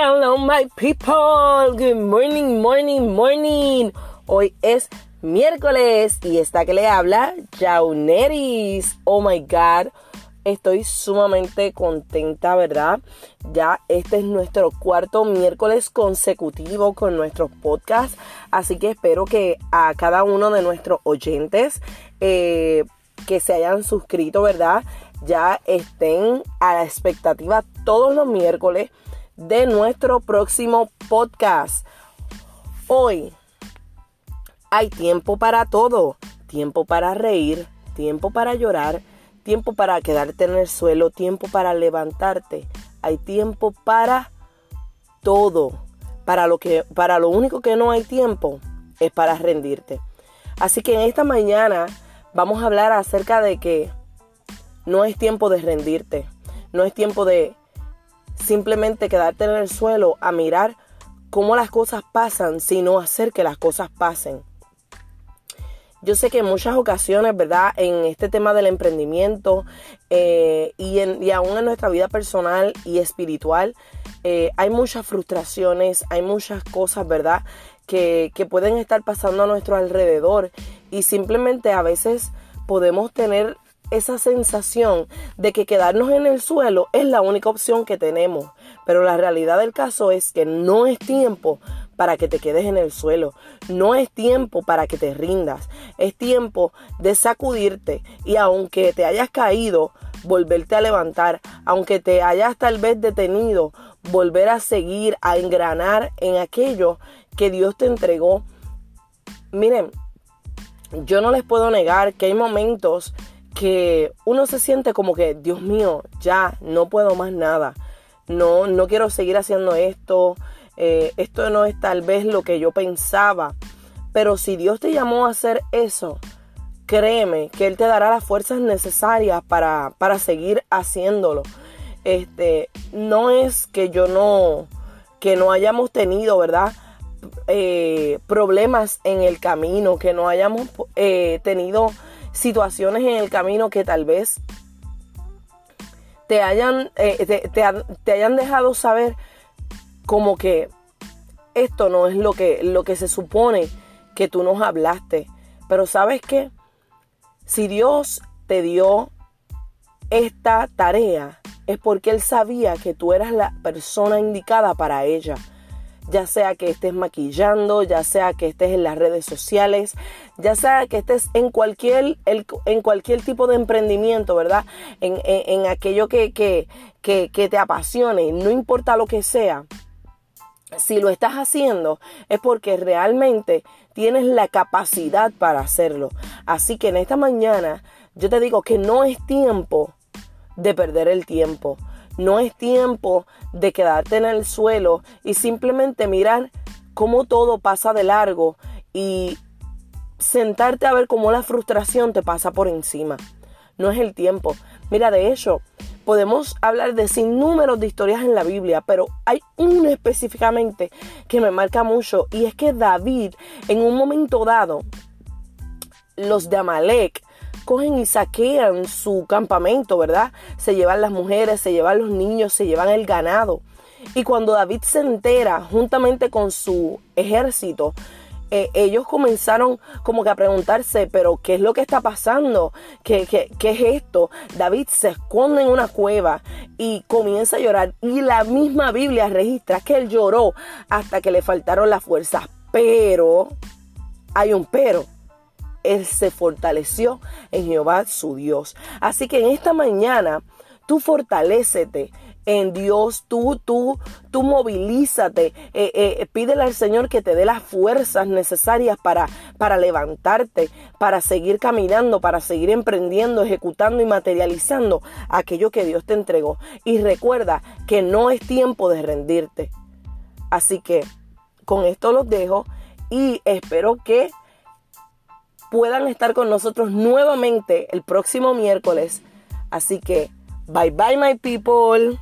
Hello, my people. Good morning, morning, morning. Hoy es miércoles y está que le habla Jauneris. Oh my God. Estoy sumamente contenta, ¿verdad? Ya este es nuestro cuarto miércoles consecutivo con nuestros podcasts. Así que espero que a cada uno de nuestros oyentes eh, que se hayan suscrito, ¿verdad? Ya estén a la expectativa todos los miércoles de nuestro próximo podcast. Hoy hay tiempo para todo, tiempo para reír, tiempo para llorar, tiempo para quedarte en el suelo, tiempo para levantarte. Hay tiempo para todo. Para lo que para lo único que no hay tiempo es para rendirte. Así que en esta mañana vamos a hablar acerca de que no es tiempo de rendirte. No es tiempo de simplemente quedarte en el suelo a mirar cómo las cosas pasan, sino hacer que las cosas pasen. Yo sé que en muchas ocasiones, ¿verdad? En este tema del emprendimiento eh, y, en, y aún en nuestra vida personal y espiritual, eh, hay muchas frustraciones, hay muchas cosas, ¿verdad? Que, que pueden estar pasando a nuestro alrededor y simplemente a veces podemos tener esa sensación de que quedarnos en el suelo es la única opción que tenemos. Pero la realidad del caso es que no es tiempo para que te quedes en el suelo. No es tiempo para que te rindas. Es tiempo de sacudirte y aunque te hayas caído, volverte a levantar. Aunque te hayas tal vez detenido, volver a seguir, a engranar en aquello que Dios te entregó. Miren, yo no les puedo negar que hay momentos que uno se siente como que, Dios mío, ya no puedo más nada. No, no quiero seguir haciendo esto. Eh, esto no es tal vez lo que yo pensaba. Pero si Dios te llamó a hacer eso, créeme que Él te dará las fuerzas necesarias para, para seguir haciéndolo. Este, no es que yo no, que no hayamos tenido, ¿verdad? Eh, problemas en el camino, que no hayamos eh, tenido situaciones en el camino que tal vez te hayan, eh, te, hayan dejado saber como que esto no es lo que, lo que se supone que tú nos hablaste. Pero sabes qué? Si Dios te dio esta tarea, es porque Él sabía que tú eras la persona indicada para ella ya sea que estés maquillando, ya sea que estés en las redes sociales, ya sea que estés en cualquier, en cualquier tipo de emprendimiento, ¿verdad? En, aquello que, que, que te apasione, no importa lo que sea. Si lo estás haciendo es porque realmente tienes la capacidad para hacerlo. Así que en esta mañana yo te digo que no es tiempo de perder el tiempo. No es tiempo de quedarte en el suelo y simplemente mirar cómo todo pasa de largo y sentarte a ver cómo la frustración te pasa por encima. No es el tiempo. Mira, de hecho, podemos hablar de sin números de historias en la Biblia, pero hay una específicamente que me marca mucho y es que David en un momento dado, los de Amalek cogen y saquean su campamento, ¿verdad? Se llevan las mujeres, se llevan los niños, se llevan el ganado. Y cuando David se entera, juntamente con su ejército, eh, ellos comenzaron como que a preguntarse, pero ¿qué es lo que está pasando? ¿Qué, ¿Qué, qué, es esto? David se esconde en una cueva y comienza a llorar. Y la misma Biblia registra que él lloró hasta que le faltaron las fuerzas. Pero, hay un pero él se fortaleció en Jehová su Dios. Así que en esta mañana tú fortalécete en Dios, tú, tú, tú movilízate, eh, eh, pídele al Señor que te dé las fuerzas necesarias para, para levantarte, para seguir caminando, para seguir emprendiendo, ejecutando y materializando aquello que Dios te entregó. Y recuerda que no es tiempo de rendirte. Así que con esto los dejo y espero que puedan estar con nosotros nuevamente el próximo miércoles. Así que, bye bye my people.